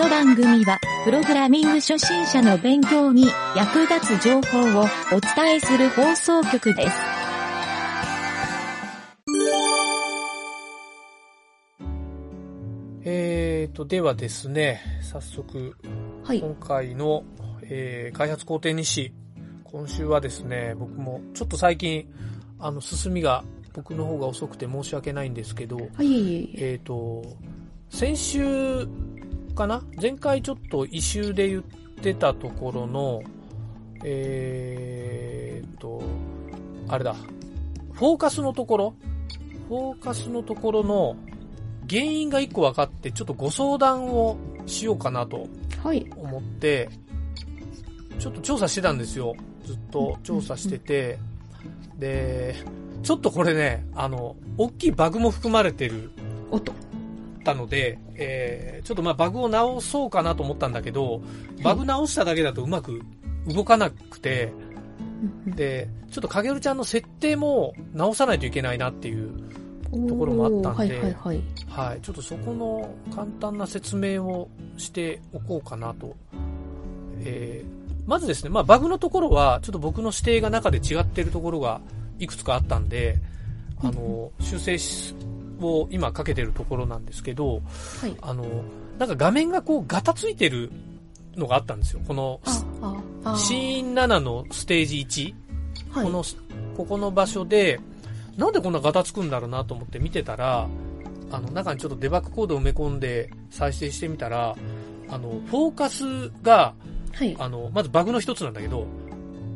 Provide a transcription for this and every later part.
の番組は、プログラミング初心者の勉強に役立つ情報をお伝えする放送局です。えーと、ではですね、早速、はい。今回の、えー開発工程日誌。今週はですね、僕もちょっと最近、あの、進みが僕の方が遅くて申し訳ないんですけど、はい、いえいえいえ。えーと、先週かな？前回ちょっと異臭で言ってたところの、えーと、あれだ、フォーカスのところ、フォーカスのところの原因が一個分かって、ちょっとご相談をしようかなとはい。思って、ちょっと調査してたんですよ。ずっと調査してて。で、ちょっとこれね、あの、大きいバグも含まれてる、おっと。たので、えー、ちょっとまあバグを直そうかなと思ったんだけど、バグ直しただけだとうまく動かなくて、うんで、ちょっと影るちゃんの設定も直さないといけないなっていう、うんところもあったんではいはいはい。はい、ちょっとそこの簡単な説明をしておこうかなと。えーまずですね、まあ、バグのところは、ちょっと僕の指定が中で違っているところがいくつかあったんで、あの、修正しを今かけてるところなんですけど、はい。あの、なんか画面がこうガタついてるのがあったんですよ。この。シーン7のステージ1、はい。この、ここの場所で、なんでこんなガタつくんだろうなと思って見てたら、あの、中にちょっとデバッグコードを埋め込んで再生してみたら、あの、フォーカスが、はい。あの、まずバグの一つなんだけど、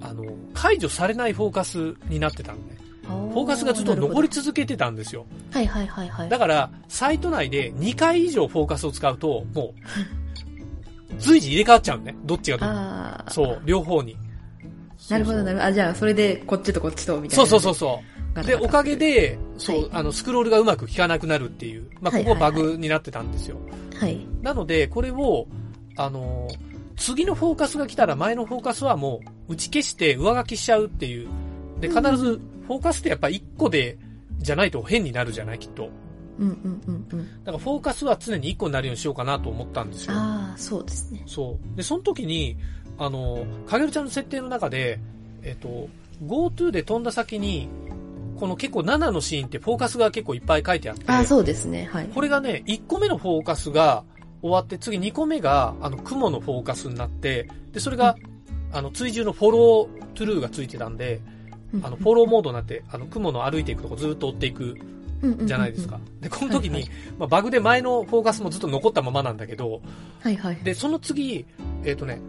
あの、解除されないフォーカスになってたのね。フフォーカスがずっと残り続けてたんですよ。はいはいはいはい。だから、サイト内で2回以上フォーカスを使うと、もう、随時入れ替わっちゃうのね。どっちがど。そう、両方に。なるほどなるほど。あ、じゃあ、それで、こっちとこっちと、みたいな。そうそうそうそう。で、おかげで、そう、はいあの、スクロールがうまく効かなくなるっていう、まあ、はいここバグになってたんですよ。はい。なので、これを、あのー次のフォーカスが来たら前のフォーカスはもう打ち消して上書きしちゃうっていう。で、必ずフォーカスってやっぱ1個で、じゃないと変になるじゃないきっと。うんうんうんうん。だからフォーカスは常に1個になるようにしようかなと思ったんですよ。ああ、そうですね。そう。で、その時に、あの、かげるちゃんの設定の中で、えっと、GoTo で飛んだ先に、この結構7のシーンってフォーカスが結構いっぱい書いてあって、ああ、そうですね。はい。これがね、1個目のフォーカスが終わって、次2個目が、あの、雲のフォーカスになって、で、それが、あの、追従のフォロートゥルーがついてたんで、あの、フォローモードになって、あの、雲の歩いていくとこずっと追っていくーじゃないですか。。で、この時に、はいはまあ、バグで前のフォーカスもずっと残ったままなんだけど、はいはい。で、その次、えっ、とね、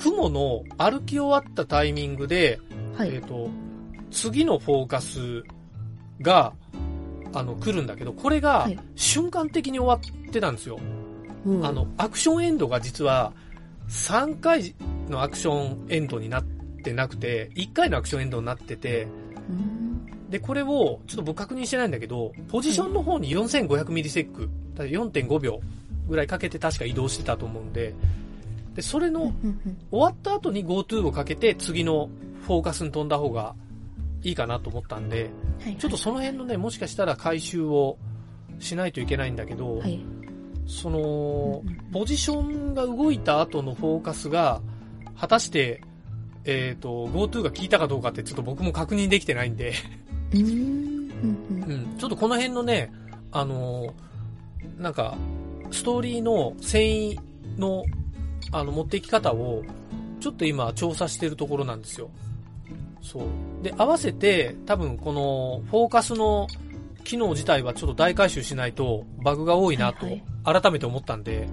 雲の歩き終わったタイミングで、はい。えっ、と、次のフォーカスが、あの、来るんだけど、これがはい瞬間的に終わってたんですよ。うんあの、、アクションエンドが実は、3回のアクションエンドになってなくて、1回のアクションエンドになってて、うん。で、これを、ちょっと僕確認してないんだけど、ポジションの方に4500ミリセック、だから4.5秒ぐらいかけて確か移動してたと思うんで、で、それの、終わった後に GoTo をかけて次のフォーカスに飛んだ方がいいかなと思ったんで、はいちょっとその辺のね、もしかしたら回収をしないといけないんだけど、はい。そのポジションが動いた後のフォーカスが、果たして、えっ、と、GoTo が効いたかどうかってちょっと僕も確認できてないんで、うんちょっとこの辺のね、あのーなんか、ストーリーの繊維の、あの、持っていき方を、ちょっと今調査してるところなんですよ。そう。で、合わせて、多分この、フォーカスの機能自体はちょっと大回収しないと、バグが多いなとはい、改めて思ったんで、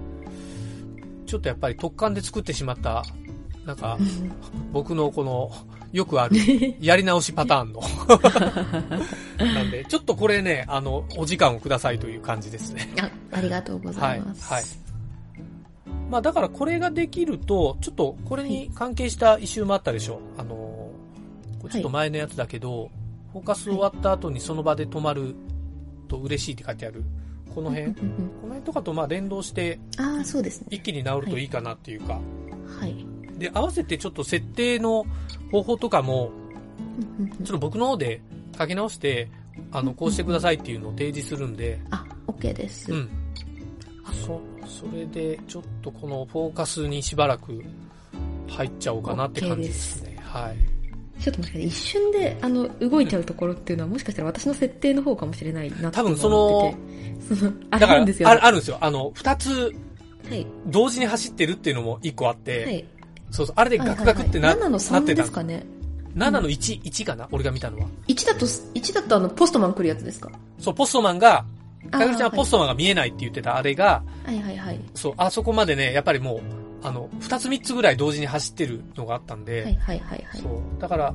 ちょっとやっぱり特感で作ってしまった、なんか、僕のこの、よくある、やり直しパターンの。なんで、ちょっとこれね、あの、お時間をくださいという感じですね。あ、ありがとうございます。はいはいまあだからこれができると、ちょっとこれに関係したイシューもあったでしょ。あの、これちょっと前のやつだけど、フォーカス終わった後にその場で止まると嬉しいって書いてある。この辺、この辺とかとまあ連動してああ、そうですね。一気に治るといいかなっていうか。はい。で、合わせてちょっと設定の方法とかも、ちょっと僕の方で書き直して、あの、こうしてくださいっていうのを提示するんで、あ、OK です。うん。あそ、それで、ちょっとこのフォーカスにしばらく入っちゃおうかなって感じですね。はい。ちょっと待って、一瞬で、あの、動いちゃうところっていうのは、もしかしたら私の設定の方かもしれないなって多分そ思ってて。その、あるんですよ。あるあるんですよ。あの、二つはい。同時に走ってるっていうのも一個あって、はい。そうそう、あれでガクガクってな,、はいはいはい7のなっ3てたですかね。7の1、1かな？俺が見たのは。1だと、1だとあの、ポストマン来るやつですか？そう、ポストマンが、かぐるちゃんはポストマンが見えないって言ってたあれが、はいはいはい。そう、あそこまでね、やっぱりもう、あの、二つ三つぐらい同時に走ってるのがあったんで、はいはいはいはい。そう。だから、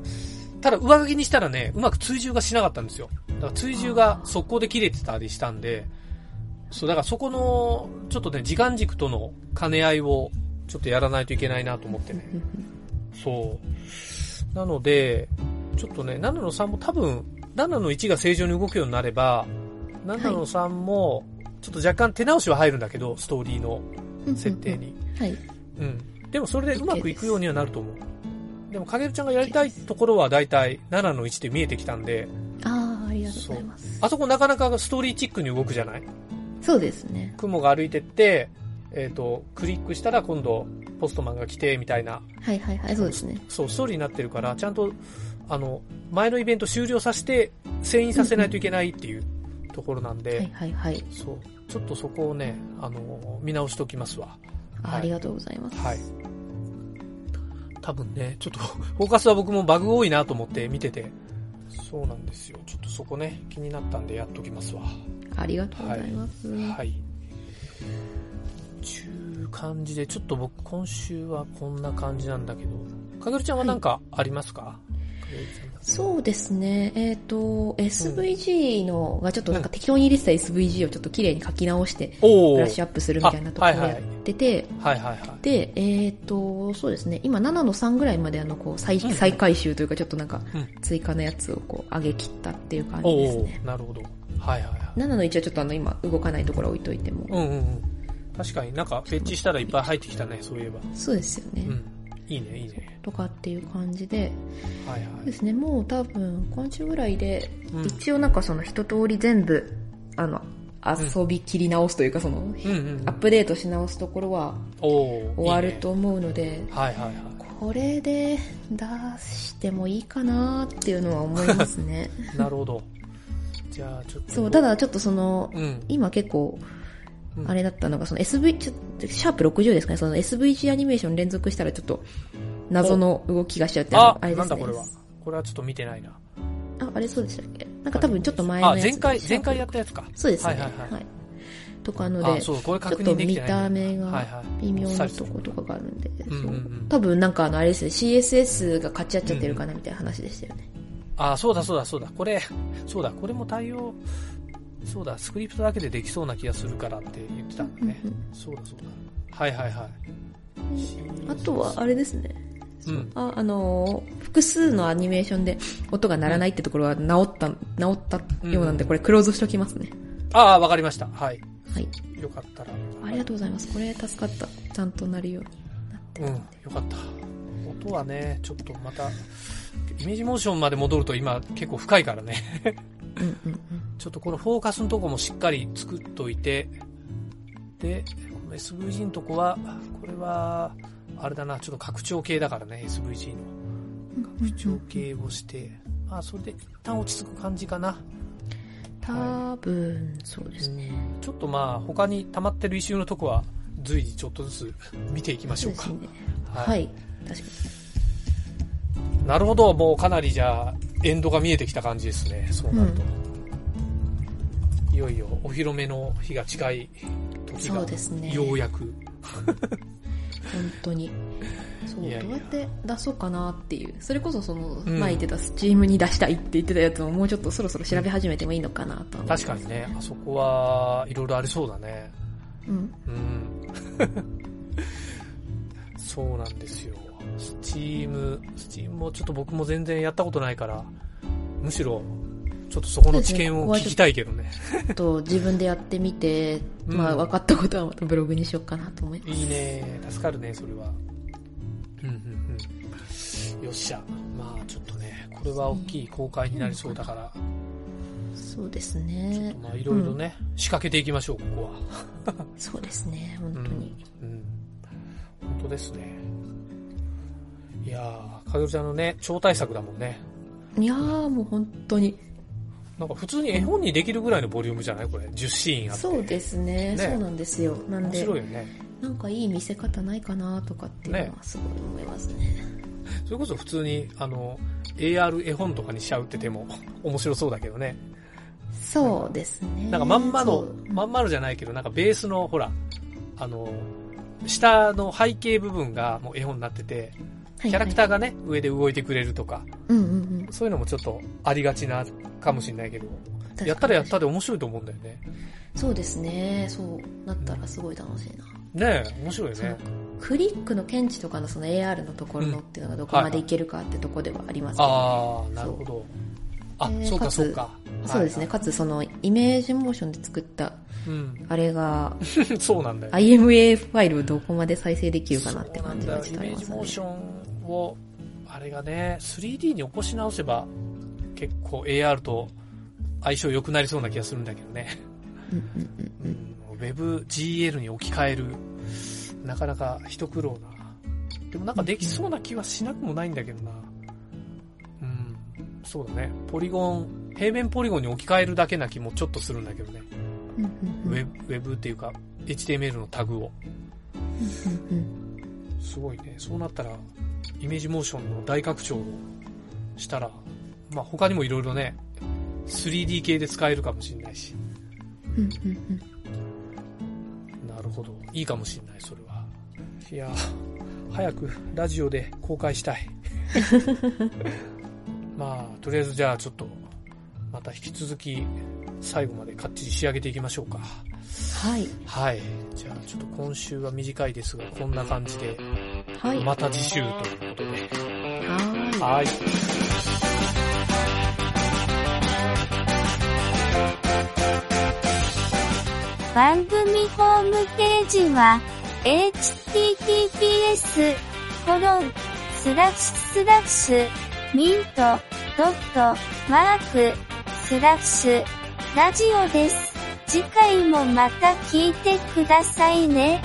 ただ上書きにしたらね、うまく追従がしなかったんですよ。だから追従が速攻で切れてたりしたんで、そう、だからそこの、ちょっとね、時間軸との兼ね合いを、ちょっとやらないといけないなと思ってね。そう。なので、ちょっとね、7の3も多分、7の1が正常に動くようになれば、7の3も、ちょっと若干手直しは入るんだけど、ストーリーの設定に。はい。うん。でもそれでうまくいくようにはなると思う。でも、かげるちゃんがやりたいところは大体7の1で見えてきたんで、ああ、ありがとうございます。あそこなかなかストーリーチックに動くじゃない？そうですね。雲が歩いてって、えっ、と、クリックしたら今度、ポストマンが来て、みたいな、はいはいはい、そうですね。そう、ストーリーになってるから、ちゃんと、あの、前のイベント終了させて、遷移させないといけないっていうところなんで、はいはいはい。そう、ちょっとそこをね、あの、見直しておきますわ。はいあありがとうございます。はい。多分ね、ちょっと、フォーカスは僕もバグ多いなと思って見てて、そうなんですよ。ちょっとそこね、気になったんでやっときますわ。ありがとうございます。はい。ちゅう感じで、ちょっと僕今週はこんな感じなんだけど、かぐるちゃんはなんかありますか、かぐるちゃんそうですね。えっ、と、SVG のがちょっとなんか適当に入れてた SVG をちょっと綺麗に書き直して、ブラッシュアップするみたいなところをやってて、はいはいはい。で、えっ、と、そうですね。今7の3ぐらいまであの、こう、再、うん再回収というか、ちょっとなんかうん、追加のやつをこう、上げ切ったっていう感じおですね。ーなるほど。はいはいはい。7の1はちょっとあの、今、動かないところ置いといても。うんうんうん。確かになんか、フェッチしたらいっぱい入ってきたね、そういえば。そうですよね。うん。いいね、いいね。とかっていう感じで、はいはい。ですね、もう多分、今週ぐらいで、うん一応なんかその一通り全部、あの、遊び切り直すというか、その、うんうん。アップデートし直すところは終わるいいねと思うので、はいはいはい。これで出してもいいかなっていうのは思いますね。なるほど。じゃあ、ちょっと。そう、ただちょっとその、うん。今結構、うんあれだったのが、その SV、ちょシャープ60ですかね、その SVG アニメーション連続したらちょっと、謎の動きがしちゃうって、ああれですね。なんだこれは。これはちょっと見てないな。あ、あれそうでしたっけ？なんか多分ちょっと前のあ、やつで前回、前回やったやつか。そうですね。はいはいはいとかので、あ、そう、これちょっ確と見。た目がはいはい微妙なとことかがあるんで、うんうんうんそう多分なんかあのあれですね、CSS が勝ち合っちゃってるかなみたいな話でしたよね。あ、そうだそうだそうだ。これ、そうだ、これも対応、そうだ、スクリプトだけでできそうな気がするからって言ってたんだね。うんうんそうだそうだ。はいはいはい。あとはあれですね。うん。あ、あのー複数のアニメーションで音が鳴らないってところは直った、直ったようなんで、うんこれクローズしときますね。ああ、わかりました。はい。はい。よかったら。ありがとうございます。これ助かった。ちゃんとなるようになってうん、よかった。音はね、ちょっとまた、イメージモーションまで戻ると今結構深いからね。うんうんうん。ちょっとこのフォーカスのとこもしっかり作っといて、で、この SVG のとこは、これは、あれだな、ちょっと拡張系だからね、SVG の。拡張系をして、まあ、それで一旦落ち着く感じかな。多分、そうですね。ちょっとまあ、他に溜まってる異臭のとこは、随時ちょっとずつ 見ていきましょうか。そうね。ははい。確かなるほど、もうかなりじゃあ、エンドが見えてきた感じですね、そうなると。いよいよお披露目の日が近い時が、そうですねようやく。に。本当に。そう、いやいやどうやって出そうかなっていう。それこそその、ん前言ってたスチームに出したいって言ってたやつももうちょっとそろそろ調べ始めてもいいのかなとは思います確かにね、あそこはいろいろありそうだね。うん。うん。そうなんですよ。 Steam、Steam もちょっと僕も全然やったことないから、むしろ、ちょっとそこの知見を聞きたいけどね。と自分でやってみて、うんまあ分かったことはまたブログにしようかなと思います。いいね。助かるね、それは。うんうんうん。よっしゃ。まあちょっとね、これは大きい公開になりそうだから、そうですちょっねと。まあいろいろね、仕掛けていきましょう、ここは。そうですね、本当に。うん。本当ですね。いやー、かげるちゃんのね、超大作だもんね。いやー、もう本当に。なんか普通に絵本にできるぐらいのボリュームじゃないこれ？10シーンあって。そうですねねそうなんですよ。なん面で、白いよね。なんかいい見せ方ないかなとかっていうのはすごい思いますね。それこそ普通に、あの、AR 絵本とかにしちゃうってても 面白そうだけどね。そうですね。なんかまんまのまんまのじゃないけど、なんかベースの、ほら、あの、下の背景部分がもう絵本になってて、キャラクターがね、上で動いてくれるとか、ー。うんうんうん。そういうのもちょっとありがちなかもしれないけど、やったらやったで面白いと思うんだよね。そうですね。そうなったらすごい楽しいな。ねえ、面白いね。クリックの検知とかのその AR のところのっていうのがどこまでいけるかってとこではありますけど、ああ、なるほど。あ、えーそうかそうか。そうですね。はいかつそのイメージモーションで作ったうん。あれが そうなんだよ。IMA ファイルをどこまで再生できるかなって感じがちょっとありますねジモーションを、あれがね、3D に起こし直せば、結構 AR と相性良くなりそうな気がするんだけどね。うん。WebGL に置き換える、なかなか一苦労な。でもなんかできそうな気はしなくもないんだけどな。うん。そうだね。ポリゴン、平面ポリゴンに置き換えるだけな気もちょっとするんだけどね。うんうんうんウェブ、ウェブっていうか、HTML のタグを。すごいね。そうなったら、イメージモーションの大拡張をしたら、まあ他にもいろいろね、3D 系で使えるかもしれないし。うんうんうんなるほど。いいかもしれない、それは。いやー早くラジオで公開したい。まあ、とりあえずじゃあちょっと、また引き続き、最後までかっちり仕上げていきましょうか。はい。はい。じゃあちょっと今週は短いですが、こんな感じで、はい。また次週ということで。ははい。番組ホームページは、https, コロン、スラッシュスラッシュ、ミント、ドット、マーク、スラッシュ、ラジオです。次回もまた聞いてくださいね。